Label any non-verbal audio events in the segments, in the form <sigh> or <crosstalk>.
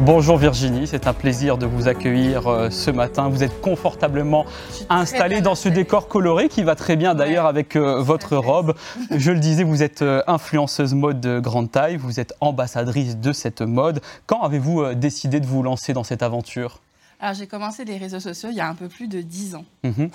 Bonjour Virginie, c'est un plaisir de vous accueillir euh, ce matin. Vous êtes confortablement installée dans ce décor coloré qui va très bien d'ailleurs avec euh, votre robe. Je le disais, vous êtes euh, influenceuse mode de grande taille, vous êtes ambassadrice de cette mode. Quand avez-vous décidé de vous lancer dans cette aventure? Alors j'ai commencé les réseaux sociaux il y a un peu plus de 10 ans. Mhm.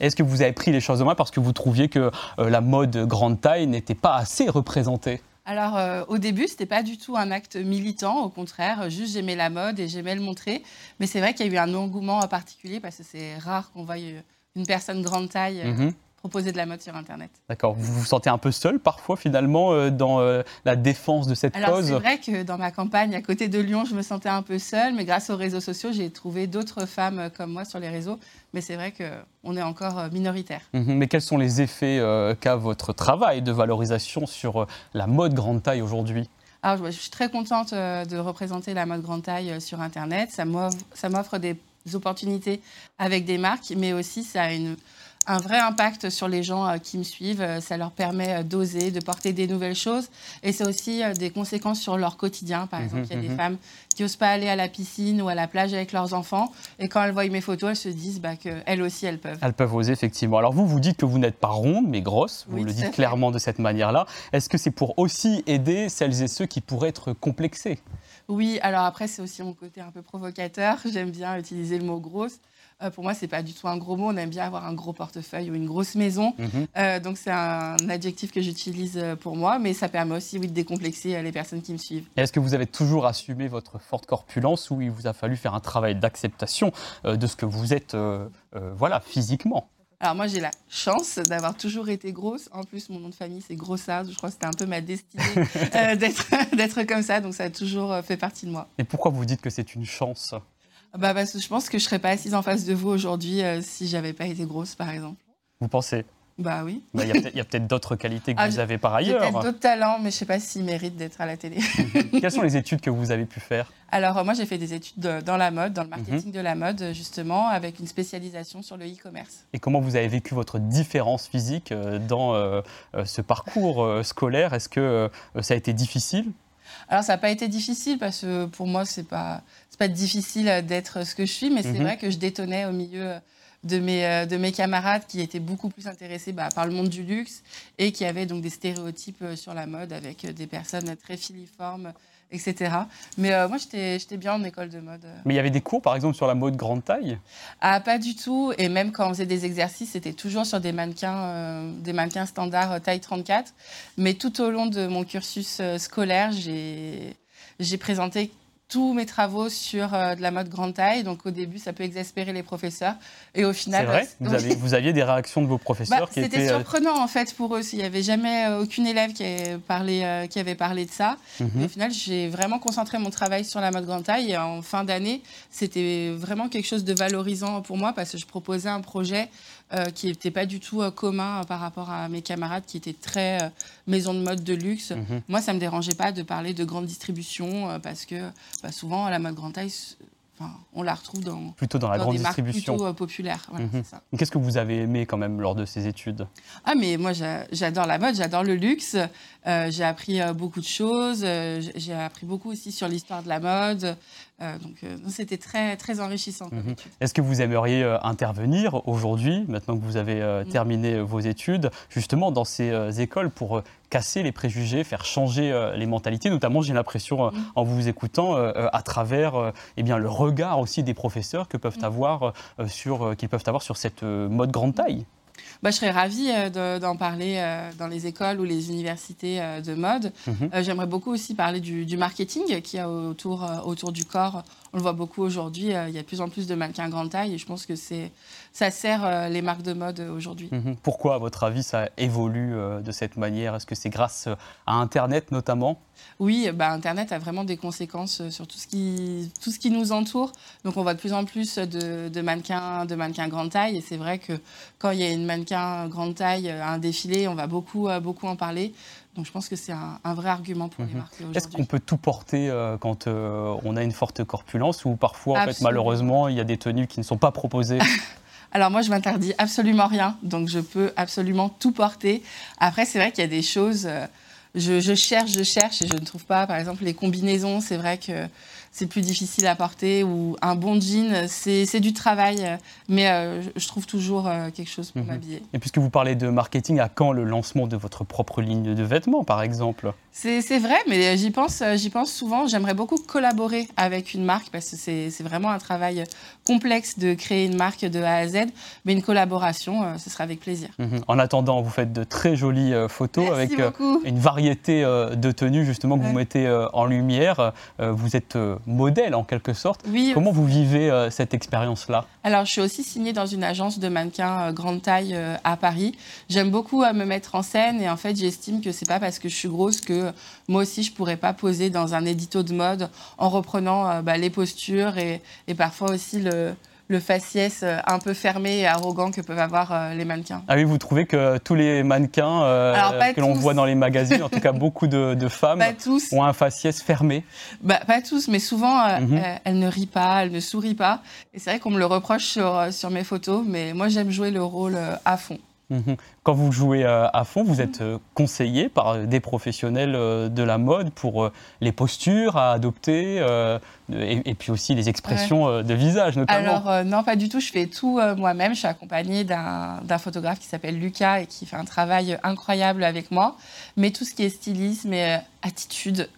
Est-ce que vous avez pris les choses en main parce que vous trouviez que la mode grande taille n'était pas assez représentée? Alors, euh, au début, ce n'était pas du tout un acte militant, au contraire, juste j'aimais la mode et j'aimais le montrer. Mais c'est vrai qu'il y a eu un engouement particulier parce que c'est rare qu'on voie une personne grande taille euh, mhm proposer de la mode sur Internet. D'accord. Vous vous sentez un peu seul parfois finalement euh, dans euh, la défense de cette Alors, cause C'est vrai que dans ma campagne à côté de Lyon, je me sentais un peu seule, mais grâce aux réseaux sociaux, j'ai trouvé d'autres femmes comme moi sur les réseaux. Mais c'est vrai qu'on est encore euh, minoritaire. Mhm. mais quels sont les effets qu'a votre travail de valorisation sur la mode grande taille aujourd'hui? Alors, je suis très contente de représenter la mode grande taille sur Internet. Ça m'offre des opportunités avec des marques, mais aussi ça a une, un vrai impact sur les gens euh, qui me suivent. Euh, ça leur permet euh, d'oser, de porter des nouvelles choses. Et c'est aussi des conséquences sur leur quotidien. Par mhm, exemple, il y a des mhm. femmes qui n'osent pas aller à la piscine ou à la plage avec leurs enfants. Et quand elles voient mes photos, elles se disent bah, qu'elles aussi, elles peuvent. Elles peuvent oser, effectivement. Alors vous, vous dites que vous n'êtes pas ronde, mais grosse. Vous le dites clairement de cette manière-là. Est-ce que c'est pour aussi aider celles et ceux qui pourraient être complexés? Oui, alors après, c'est aussi mon côté un peu provocateur. J'aime bien utiliser le mot grosse. Euh, pour moi, c'est pas du tout un gros mot. On aime bien avoir un gros portefeuille ou une grosse maison. Mhm. Euh, donc, c'est un adjectif que j'utilise euh, pour moi, mais ça permet aussi oui, de décomplexer les personnes qui me suivent. Est-ce que vous avez toujours assumé votre forte corpulence ou il vous a fallu faire un travail d'acceptation de ce que vous êtes voilà, physiquement? Alors moi j'ai la chance d'avoir toujours été grosse. En plus mon nom de famille c'est Grossard. Je crois que c'était un peu ma destinée <laughs> <laughs> d'être comme ça. Donc ça a toujours fait partie de moi. Et pourquoi vous dites que c'est une chance? Bah parce que je pense que je serais pas assise en face de vous aujourd'hui euh, si j'avais pas été grosse, par exemple. Vous pensez? Bah oui. Bah, il y a peut-être d'autres qualités que ah, vous avez par ailleurs. Peut-être d'autres talents, mais je sais pas s'ils méritent d'être à la télé. <laughs> Quelles sont les études que vous avez pu faire? Alors moi j'ai fait des études dans la mode, dans le marketing mhm. de la mode justement, avec une spécialisation sur le e-commerce. Et comment vous avez vécu votre différence physique euh, dans euh, ce parcours scolaire? Est-ce que ça a été difficile? Alors, ça n'a pas été difficile parce que pour moi, ce n'est pas, pas difficile d'être ce que je suis, mais c'est mhm. vrai que je détonnais au milieu de mes, euh, de mes camarades qui étaient beaucoup plus intéressés bah, par le monde du luxe et qui avaient donc des stéréotypes euh, sur la mode avec des personnes très filiformes, etc. Mais euh, moi, j'étais bien en école de mode. Mais il y avait des cours, par exemple, sur la mode grande taille? Ah, pas du tout. Et même quand on faisait des exercices, c'était toujours sur des mannequins, euh, des mannequins standards euh, taille 34. Mais tout au long de mon cursus scolaire, j'ai présenté tous mes travaux sur euh, de la mode grande taille. Donc au début, ça peut exaspérer les professeurs. Et au final. C'est vrai <laughs> vous, vous, aviez des réactions de vos professeurs bah, qui. C'était euh, surprenant en fait pour eux. Il n'y avait jamais euh, aucune élève qui avait parlé, qui avait parlé de ça. Mhm. au final, j'ai vraiment concentré mon travail sur la mode grande taille. Et en fin d'année, c'était vraiment quelque chose de valorisant pour moi parce que je proposais un projet euh, qui n'était pas du tout euh, commun euh, par rapport à mes camarades qui étaient très maison de mode de luxe. Mhm. Moi, ça ne me dérangeait pas de parler de grande distribution parce que bah, souvent, la mode grande taille, on la retrouve dans, plutôt dans la grande distribution. plutôt populaire. Mhm. Qu'est-ce que vous avez aimé quand même lors de ces études? Ah mais moi j'adore la mode, j'adore le luxe. j'ai appris beaucoup de choses. j'ai appris beaucoup aussi sur l'histoire de la mode. Euh, donc euh, c'était très, très enrichissant. Mhm. Est-ce que vous aimeriez euh, intervenir aujourd'hui, maintenant que vous avez mm. terminé vos études, justement dans ces écoles pour casser les préjugés, faire changer les mentalités, notamment j'ai l'impression mm. en vous écoutant à travers eh bien, le regard aussi des professeurs que peuvent avoir sur, qu'ils peuvent avoir sur cette mode grande taille? Bah, je serais ravie euh, d'en parler euh, dans les écoles ou les universités euh, de mode. Mhm. J'aimerais beaucoup aussi parler du, marketing qu'il y a autour, autour du corps. On le voit beaucoup aujourd'hui. il y a de plus en plus de mannequins grande taille et je pense que ça sert les marques de mode aujourd'hui. Mhm. Pourquoi, à votre avis, ça évolue de cette manière? Est-ce que c'est grâce à Internet notamment? Oui, bah, Internet a vraiment des conséquences sur tout ce, qui, tout ce qui nous entoure. Donc on voit de plus en plus de, de mannequins, de mannequins grande taille. Et c'est vrai que quand il y a une mannequin grande taille à un défilé, on va beaucoup, beaucoup en parler. Donc je pense que c'est un, vrai argument pour les mhm. marques aujourd'hui. Est-ce qu'on peut tout porter quand on a une forte corpulence ou parfois, en fait, malheureusement, il y a des tenues qui ne sont pas proposées? <laughs> Alors moi, je m'interdis absolument rien, donc je peux absolument tout porter. Après, c'est vrai qu'il y a des choses, je, je, cherche, je cherche et je ne trouve pas. Par exemple, les combinaisons, c'est vrai que c'est plus difficile à porter, ou un bon jean, c'est du travail, mais euh, je trouve toujours euh, quelque chose pour mhm. m'habiller. Et puisque vous parlez de marketing, à quand le lancement de votre propre ligne de vêtements, par exemple? C'est vrai, mais j'y pense, j'y pense souvent. J'aimerais beaucoup collaborer avec une marque, parce que c'est vraiment un travail complexe de créer une marque de A à Z, mais une collaboration, euh, ce sera avec plaisir. Mhm. En attendant, vous faites de très jolies photos avec une variété de tenues, justement, que vous mettez en lumière. vous êtes modèle en quelque sorte. Comment vous vivez euh, cette expérience-là? Alors, je suis aussi signée dans une agence de mannequins euh, grande taille euh, à Paris. J'aime beaucoup me mettre en scène et en fait, j'estime que c'est pas parce que je suis grosse que moi aussi je pourrais pas poser dans un édito de mode en reprenant bah, les postures et, et parfois aussi le le faciès euh, un peu fermé et arrogant que peuvent avoir euh, les mannequins. Ah oui, vous trouvez que tous les mannequins euh, que l'on voit dans les magazines, en tout cas beaucoup de, <laughs> femmes, ont un faciès fermé bah, Pas tous, mais souvent, mhm. elles ne rient pas, elles ne sourient pas. Et c'est vrai qu'on me le reproche sur, sur mes photos, mais moi j'aime jouer le rôle à fond. Mhm. Quand vous jouez euh, à fond, vous êtes euh, conseillé par des professionnels euh, de la mode pour les postures à adopter et, puis aussi les expressions de visage notamment. Alors non, pas du tout. Je fais tout moi-même. Je suis accompagnée d'un photographe qui s'appelle Lucas et qui fait un travail incroyable avec moi. Mais tout ce qui est stylisme et attitude,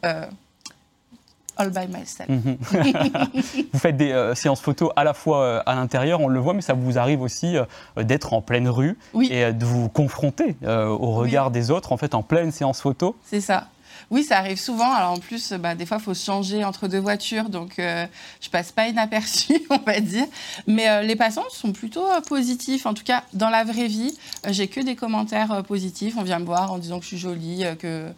all by myself. Mhm. <laughs> vous faites des euh, séances photos à la fois euh, à l'intérieur, on le voit, mais ça vous arrive aussi euh, d'être en pleine rue et de vous confronter au regard des autres, en fait, en pleine séance photo. C'est ça. Oui, ça arrive souvent. Alors en plus, bah, des fois, il faut se changer entre deux voitures, donc je je passe pas inaperçu, <laughs> on va dire. Mais les passants sont plutôt positifs. En tout cas, dans la vraie vie, j'ai que des commentaires positifs. On vient me voir en disant que je suis jolie, que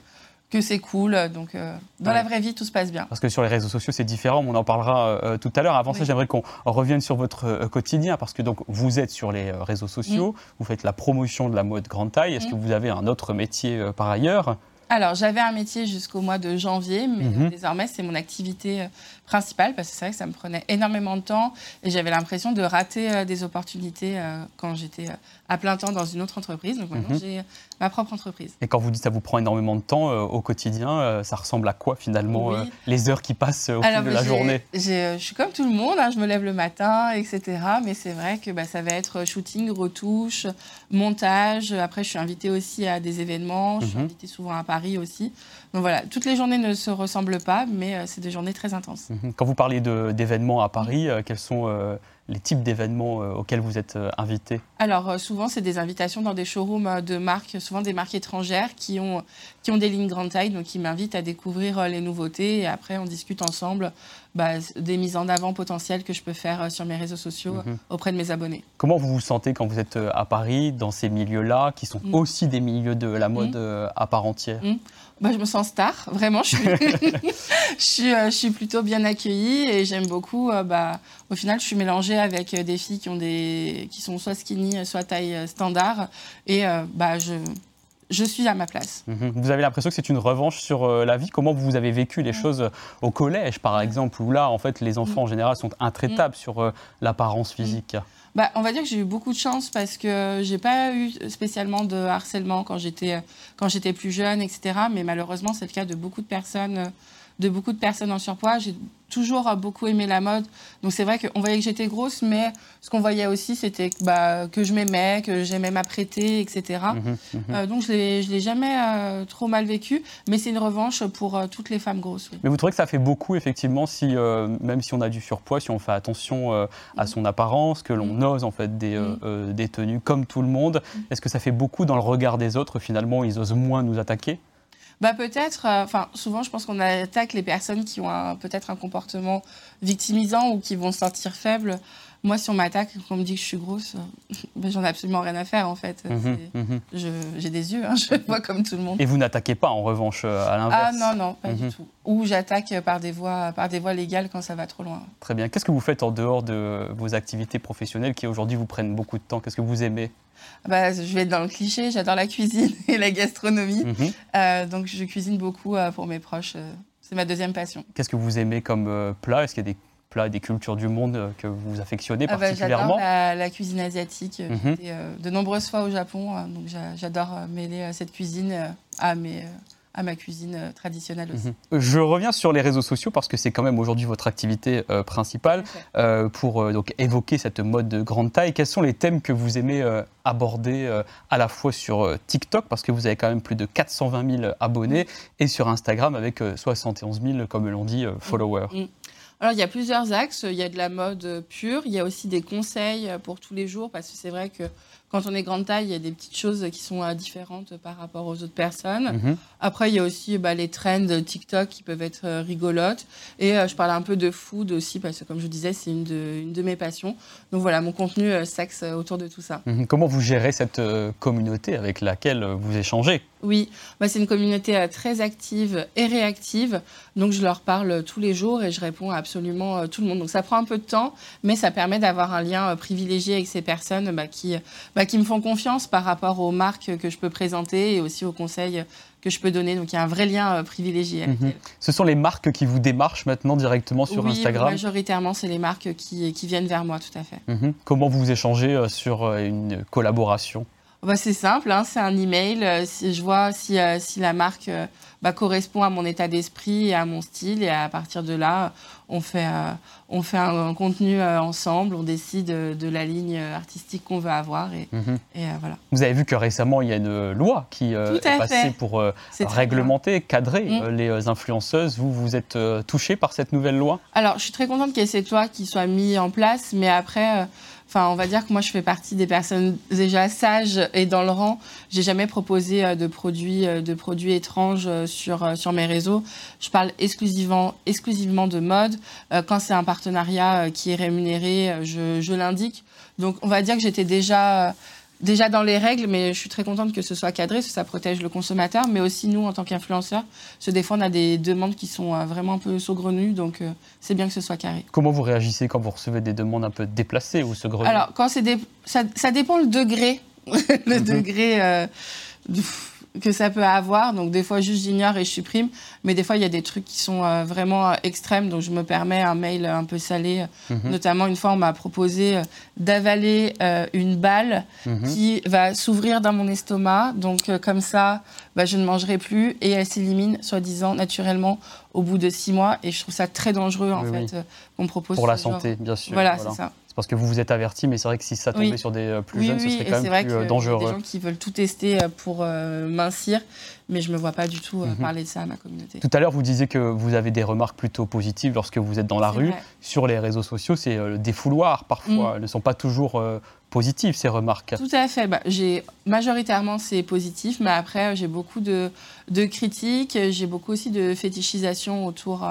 que c'est cool. Donc, euh, dans la vraie vie, tout se passe bien. Parce que sur les réseaux sociaux, c'est différent. On en parlera euh, tout à l'heure. Avant ça, j'aimerais qu'on revienne sur votre euh, quotidien, parce que donc vous êtes sur les réseaux sociaux, vous faites la promotion de la mode grande taille. Est-ce que vous avez un autre métier par ailleurs? Alors, j'avais un métier jusqu'au mois de janvier, mais mhm. désormais, c'est mon activité principale parce que c'est vrai que ça me prenait énormément de temps et j'avais l'impression de rater des opportunités quand j'étais à plein temps dans une autre entreprise. Donc maintenant, mhm. j'ai ma propre entreprise. Et quand vous dites que ça vous prend énormément de temps euh, au quotidien, euh, ça ressemble à quoi finalement euh, les heures qui passent au fil de la journée? Je suis comme tout le monde, hein, je me lève le matin, etc. Mais c'est vrai que bah, ça va être shooting, retouche, montage. Après, je suis invitée aussi à des événements. Je suis mhm. invitée souvent à Paris aussi. Donc voilà, toutes les journées ne se ressemblent pas, mais c'est des journées très intenses. Mhm. Quand vous parlez d'événements à Paris, quels sont les types d'événements euh, auxquels vous êtes euh, invité Alors, euh, souvent, c'est des invitations dans des showrooms de marques, souvent des marques étrangères qui ont, qui ont des lignes grande taille, donc qui m'invitent à découvrir les nouveautés et après, on discute ensemble bah, des mises en avant potentielles que je peux faire sur mes réseaux sociaux mhm. auprès de mes abonnés. Comment vous vous sentez quand vous êtes à Paris, dans ces milieux-là, qui sont mm. aussi des milieux de la mode mm. à part entière? Mm. Bah, Je me sens star, vraiment. Je suis, <laughs> je suis, je suis plutôt bien accueillie et j'aime beaucoup. bah, au final, je suis mélangée avec des filles qui, ont des, qui sont soit skinny, soit taille standard. Et bah, je, je suis à ma place. Mhm. Vous avez l'impression que c'est une revanche sur euh, la vie? Comment vous avez vécu les choses euh, au collège, par exemple, où là, en fait, les enfants en général sont intraitables sur euh, l'apparence physique? Bah, on va dire que j'ai eu beaucoup de chance parce que j'ai pas eu spécialement de harcèlement quand j'étais quand j'étais plus jeune, etc. Mais malheureusement, c'est le cas de beaucoup de personnes de beaucoup de personnes en surpoids. J'ai toujours beaucoup aimé la mode. Donc c'est vrai qu'on voyait que j'étais grosse, mais ce qu'on voyait aussi, c'était bah, que je m'aimais, que j'aimais m'apprêter, etc. Mhm, mhm. euh, donc je ne l'ai jamais euh, trop mal vécu, mais c'est une revanche pour euh, toutes les femmes grosses. Mais vous trouvez que ça fait beaucoup, effectivement, si, même si on a du surpoids, si on fait attention à son apparence, que l'on ose en fait des, des, tenues comme tout le monde, est-ce que ça fait beaucoup dans le regard des autres Finalement, ils osent moins nous attaquer? Bah peut-être, euh, enfin souvent je pense qu'on attaque les personnes qui ont peut-être un comportement victimisant ou qui vont se sentir faibles moi, si on m'attaque, qu'on me dit que je suis grosse, <laughs> ben, j'en ai absolument rien à faire en fait. Mhm, mhm. J'ai des yeux, hein, <laughs> je vois comme tout le monde. Et vous n'attaquez pas en revanche à l'inverse Ah non, non, pas du tout. Ou j'attaque par, des voies, par des voies légales quand ça va trop loin. Très bien. Qu'est-ce que vous faites en dehors de vos activités professionnelles qui aujourd'hui vous prennent beaucoup de temps? Qu'est-ce que vous aimez? Bah, je vais être dans le cliché, j'adore la cuisine <laughs> et la gastronomie. Mhm. Euh, donc je cuisine beaucoup euh, pour mes proches. Euh, c'est ma deuxième passion. Qu'est-ce que vous aimez comme plat? Est-ce qu'il y a des plats et des cultures du monde que vous affectionnez ah bah, particulièrement J'adore la, cuisine asiatique. Mhm. de nombreuses fois au Japon, donc j'adore mêler cette cuisine à mes à ma cuisine euh, traditionnelle aussi. Mhm. Je reviens sur les réseaux sociaux parce que c'est quand même aujourd'hui votre activité euh, principale euh, pour donc évoquer cette mode de grande taille. Quels sont les thèmes que vous aimez aborder à la fois sur TikTok parce que vous avez quand même plus de 420 000 abonnés et sur Instagram avec 71 000 comme l'on dit followers? Mm. Alors, il y a plusieurs axes. Il y a de la mode pure. Il y a aussi des conseils pour tous les jours parce que c'est vrai que quand on est grande taille, il y a des petites choses qui sont euh, différentes par rapport aux autres personnes. Mhm. Après, il y a aussi bah, les trends TikTok qui peuvent être euh, rigolotes. Et euh, je parle un peu de food aussi, parce que comme je vous disais, c'est une de, une de mes passions. Donc voilà, mon contenu s'axe autour de tout ça. Mhm. Comment vous gérez cette communauté avec laquelle vous échangez? Oui, bah, c'est une communauté très active et réactive. Donc, je leur parle tous les jours et je réponds à absolument tout le monde. Donc, ça prend un peu de temps, mais ça permet d'avoir un lien privilégié avec ces personnes bah, qui, bah, qui me font confiance par rapport aux marques que je peux présenter et aussi aux conseils que je peux donner. Donc, il y a un vrai lien privilégié. Mhm. Ce sont les marques qui vous démarchent maintenant directement sur oui, Instagram majoritairement, c'est les marques qui, qui, viennent vers moi, tout à fait. Mhm. Comment vous échangez sur une collaboration? Bah, c'est simple, hein, c'est un email. Euh, si je vois si, euh, si la marque euh, bah, correspond à mon état d'esprit et à mon style, et à partir de là, on fait, on fait un, contenu ensemble, on décide de la ligne artistique qu'on veut avoir, et, mhm. et voilà. Vous avez vu que récemment, il y a une loi qui est passée pour réglementer, cadrer mm. les influenceuses. Vous, vous êtes touché par cette nouvelle loi? Alors, je suis très contente qu'il y ait cette loi qui soit mise en place, mais après Enfin, on va dire que moi, je fais partie des personnes déjà sages et dans le rang. J'ai jamais proposé euh, de produits, euh, de produits étranges euh, sur, sur mes réseaux. Je parle exclusivement, exclusivement de mode. Quand c'est un partenariat qui est rémunéré, je, je l'indique. Donc, on va dire que j'étais déjà déjà dans les règles, mais je suis très contente que ce soit cadré, parce que ça protège le consommateur, mais aussi nous, en tant qu'influenceurs, se on a des demandes qui sont euh, vraiment un peu saugrenues, donc euh, c'est bien que ce soit carré. Comment vous réagissez quand vous recevez des demandes un peu déplacées ou saugrenues? Alors, quand c'est ça, ça, dépend le degré, <laughs> le mhm. degré euh, que ça peut avoir. Donc des fois, juste j'ignore et je supprime. Mais des fois, il y a des trucs qui sont euh, vraiment euh, extrêmes. Donc je me permets un mail un peu salé. Mhm. Notamment, une fois, on m'a proposé euh, d'avaler une balle mhm. qui va s'ouvrir dans mon estomac. Donc comme ça, bah, je ne mangerai plus. Et elle s'élimine, soi-disant, naturellement au bout de six mois. Et je trouve ça très dangereux, en fait, qu'on me propose. Pour la santé, bien sûr. Voilà, c'est ça parce que vous vous êtes averti, mais c'est vrai que si ça tombait sur des euh, plus jeunes, ce serait quand même plus euh, dangereux. Il y a des gens qui veulent tout tester euh, pour mincir, mais je ne me vois pas du tout mhm. parler de ça à ma communauté. Tout à l'heure, vous disiez que vous avez des remarques plutôt positives lorsque vous êtes dans la rue. Sur les réseaux sociaux, c'est des fouloirs parfois. Mm. Elles ne sont pas toujours positives, ces remarques. Tout à fait. Bah, majoritairement, c'est positif, mais après, j'ai beaucoup de, de critiques. J'ai beaucoup aussi de fétichisation autour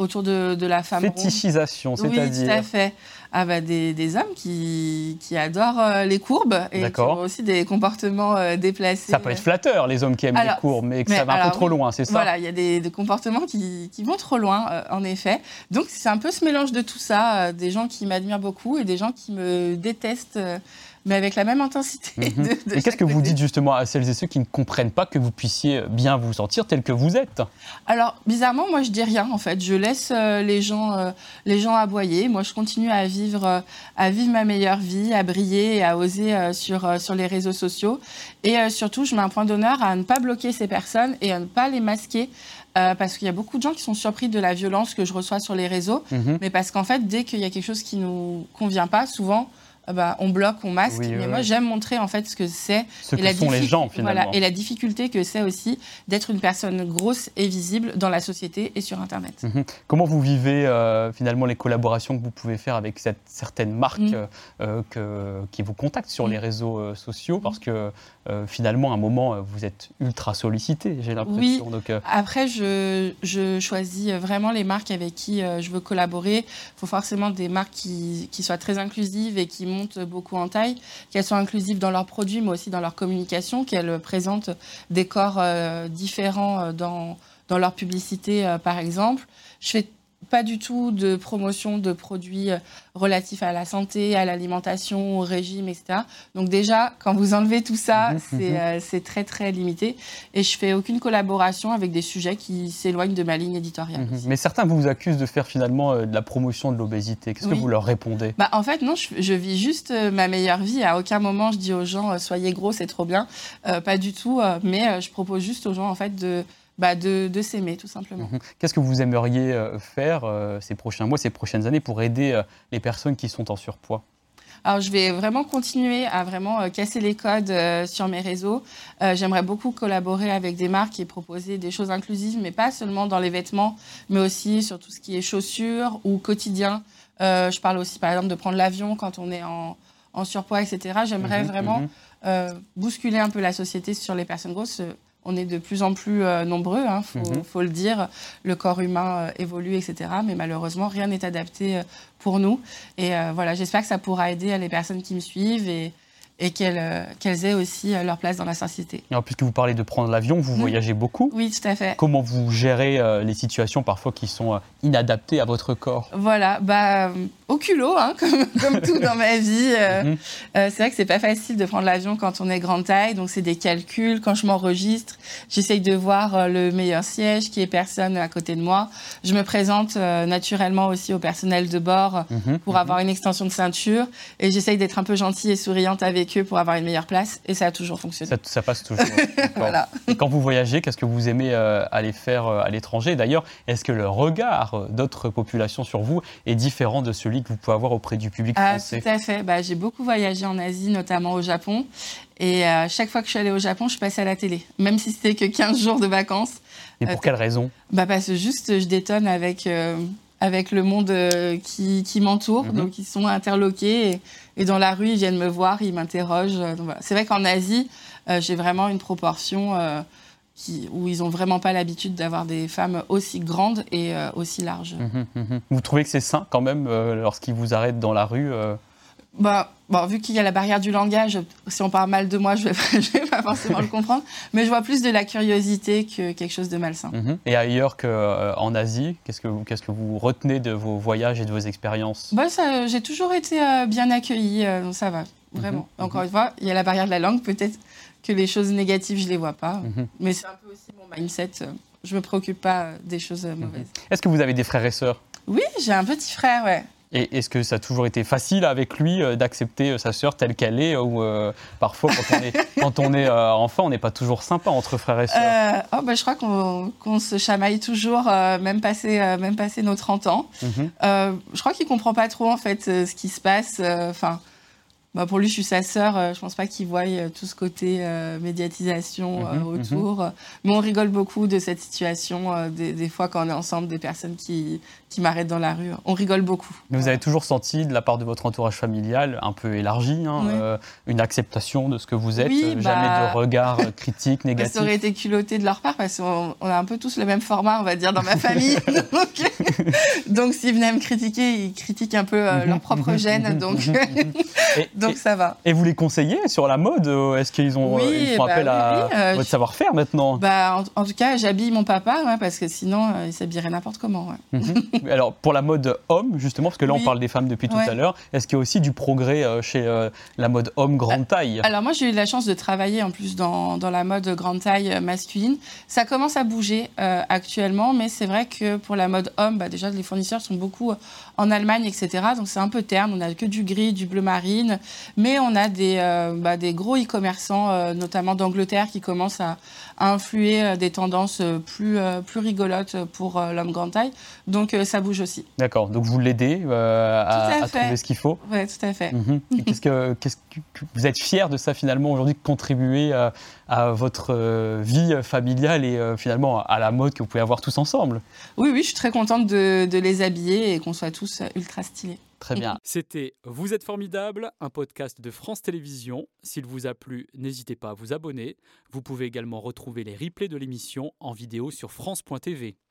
autour de, de la femme Fétichisation, c'est-à-dire Oui, tout à fait. Ah bah des, des hommes qui, qui adorent euh, les courbes et qui ont aussi des comportements euh, déplacés. Ça peut être flatteur, les hommes qui aiment les courbes, mais que ça va un peu trop loin, c'est ça Voilà, il y a des, des comportements qui, qui, vont trop loin, euh, en effet. Donc c'est un peu ce mélange de tout ça, des gens qui m'admirent beaucoup et des gens qui me détestent mais avec la même intensité. Mhm. et qu'est-ce que vous dites justement à celles et ceux qui ne comprennent pas que vous puissiez bien vous sentir tel que vous êtes? Alors, bizarrement, moi, je dis rien, en fait. Je laisse euh, les, gens, euh, les gens aboyer. Moi, je continue à vivre, euh, à vivre ma meilleure vie, à briller et à oser sur, sur les réseaux sociaux. Et surtout, je mets un point d'honneur à ne pas bloquer ces personnes et à ne pas les masquer. parce qu'il y a beaucoup de gens qui sont surpris de la violence que je reçois sur les réseaux, mhm. mais parce qu'en fait, dès qu'il y a quelque chose qui nous convient pas, souvent, bah, on bloque, on masque. mais moi, j'aime montrer en fait ce que c'est. Ce et que sont les gens finalement. Voilà, et la difficulté que c'est aussi d'être une personne grosse et visible dans la société et sur Internet. Mhm. Comment vous vivez euh, finalement les collaborations que vous pouvez faire avec cette, certaines marques mhm. euh, que, qui vous contactent sur mhm. les réseaux euh, sociaux? Parce que finalement, à un moment, vous êtes ultra sollicité, j'ai l'impression. Oui. Après, je, je, choisis vraiment les marques avec qui je veux collaborer. Il faut forcément des marques qui, qui, soient très inclusives et qui montent beaucoup en taille, qu'elles soient inclusives dans leurs produits, mais aussi dans leur communication, qu'elles présentent des corps différents dans, dans leur publicité, par exemple. Je fais pas du tout de promotion de produits euh, relatifs à la santé, à l'alimentation, au régime, etc. Donc déjà, quand vous enlevez tout ça, mhm, mhm. Euh, c'est très très limité. Et je fais aucune collaboration avec des sujets qui s'éloignent de ma ligne éditoriale. Mhm. Mais certains vous accusent de faire finalement euh, de la promotion de l'obésité. Qu'est-ce que vous leur répondez? Bah, En fait, non, je, vis juste ma meilleure vie. À aucun moment, je dis aux gens, soyez gros, c'est trop bien. pas du tout. mais je propose juste aux gens en fait de bah, de, s'aimer, tout simplement. Mhm. Qu'est-ce que vous aimeriez euh, faire euh, ces prochains mois, ces prochaines années pour aider euh, les personnes qui sont en surpoids? Alors, je vais vraiment continuer à vraiment casser les codes sur mes réseaux. J'aimerais beaucoup collaborer avec des marques et proposer des choses inclusives, mais pas seulement dans les vêtements, mais aussi sur tout ce qui est chaussures ou quotidien. je parle aussi, par exemple, de prendre l'avion quand on est en, surpoids, etc. J'aimerais mhm, vraiment mhm. bousculer un peu la société sur les personnes grosses on est de plus en plus euh, nombreux, il hein, mhm. faut, le dire. Le corps humain euh, évolue, etc. Mais malheureusement, rien n'est adapté euh, pour nous. Et voilà, j'espère que ça pourra aider les personnes qui me suivent et, et euh, qu'elles aient aussi euh, leur place dans la société. Alors, puisque vous parlez de prendre l'avion, vous mmh. voyagez beaucoup. Oui, tout à fait. Comment vous gérez euh, les situations parfois qui sont inadaptées à votre corps? Voilà, bah, au culot, hein, <laughs> comme, tout dans ma vie. Mmh. <laughs> c'est vrai que c'est pas facile de prendre l'avion quand on est grande taille, donc c'est des calculs. Quand je m'enregistre, j'essaye de voir le meilleur siège, qui est personne à côté de moi. Je me présente naturellement aussi au personnel de bord mmh. pour avoir une extension de ceinture et j'essaye d'être un peu gentille et souriante avec pour avoir une meilleure place et ça a toujours fonctionné. Ça, passe toujours. <laughs> voilà. Et quand vous voyagez, qu'est-ce que vous aimez euh, aller faire euh, à l'étranger? D'ailleurs, est-ce que le regard euh, d'autres populations sur vous est différent de celui que vous pouvez avoir auprès du public ah, français? Tout à fait. Bah, j'ai beaucoup voyagé en Asie, notamment au Japon. Et chaque fois que je suis allée au Japon, je passais à la télé, même si c'était que 15 jours de vacances. Et pour quelle raison? Bah Parce que juste, je détonne avec avec le monde euh, qui, qui m'entoure. Mhm. Donc, ils sont interloqués et, dans la rue, ils viennent me voir, ils m'interrogent. C'est vrai qu'en Asie, euh, j'ai vraiment une proportion euh, qui, où ils n'ont vraiment pas l'habitude d'avoir des femmes aussi grandes et aussi larges. Mhm, mhm. Vous trouvez que c'est sain quand même lorsqu'ils vous arrêtent dans la rue bah, bon, vu qu'il y a la barrière du langage, si on parle mal de moi, je ne vais, <laughs> vais, pas forcément le comprendre. Mais je vois plus de la curiosité que quelque chose de malsain. Mhm. Et ailleurs qu'en euh, Asie, qu'est-ce que, vous, qu'est-ce que vous retenez de vos voyages et de vos expériences? Bah, J'ai toujours été euh, bien accueillie, euh, donc ça va, vraiment. Mhm. Encore une fois, il y a la barrière de la langue, peut-être que les choses négatives, je ne les vois pas. Mhm. Mais c'est un peu aussi mon mindset. Je ne me préoccupe pas des choses mauvaises. Est-ce que vous avez des frères et sœurs? Oui, j'ai un petit frère, ouais. Et est-ce que ça a toujours été facile avec lui euh, d'accepter euh, sa sœur telle qu'elle est Ou euh, parfois, quand on est, <laughs> quand on est enfant, on n'est pas toujours sympa entre frères et sœurs? Oh, bah, Je crois qu'on se chamaille toujours, même, passé, même passé nos 30 ans. Mhm. je crois qu'il ne comprend pas trop en fait ce qui se passe. Enfin bah pour lui, je suis sa sœur. Je pense pas qu'il voie tout ce côté médiatisation mhm, mhm. autour. Mais on rigole beaucoup de cette situation. Des, des, fois, quand on est ensemble, des personnes qui, qui m'arrêtent dans la rue, on rigole beaucoup. Mais vous avez toujours senti, de la part de votre entourage familial, un peu élargi, hein, une acceptation de ce que vous êtes, jamais bah, de regard <laughs> critique, négatif. Ça aurait été culotté de leur part parce qu'on a un peu tous le même format, on va dire, dans ma <laughs> famille. <laughs> donc, s'ils venaient me critiquer, ils critiquent un peu leur propre gène. Donc. Donc ça va. Et vous les conseillez sur la mode Est-ce qu'ils ont oui, font bah appel à euh, votre savoir-faire maintenant bah, en, tout cas, j'habille mon papa parce que sinon, euh, il s'habillerait n'importe comment. Alors pour la mode homme, justement, parce que là on parle des femmes depuis tout à l'heure, est-ce qu'il y a aussi du progrès euh, chez la mode homme grande taille? Alors moi, j'ai eu la chance de travailler en plus dans, dans, la mode grande taille masculine. Ça commence à bouger actuellement, mais c'est vrai que pour la mode homme, bah, déjà les fournisseurs sont beaucoup en Allemagne, etc. Donc c'est un peu terne. On n'a que du gris, du bleu marine. Mais on a des, euh, bah, des gros e-commerçants, euh, notamment d'Angleterre, qui commencent à, influer euh, des tendances plus, plus rigolotes pour l'homme grande taille. Donc ça bouge aussi. D'accord. Donc vous l'aidez à, trouver ce qu'il faut Oui, tout à fait. Mhm. <laughs> qu'est-ce que, qu'est-ce que vous êtes fier de ça finalement aujourd'hui, de contribuer à, votre vie familiale et finalement à la mode que vous pouvez avoir tous ensemble? Oui, oui, je suis très contente de, de les habiller et qu'on soit tous ultra stylés. Très bien. <laughs> C'était Vous êtes formidable, un podcast de France Télévisions. S'il vous a plu, n'hésitez pas à vous abonner. Vous pouvez également retrouver les replays de l'émission en vidéo sur France.tv.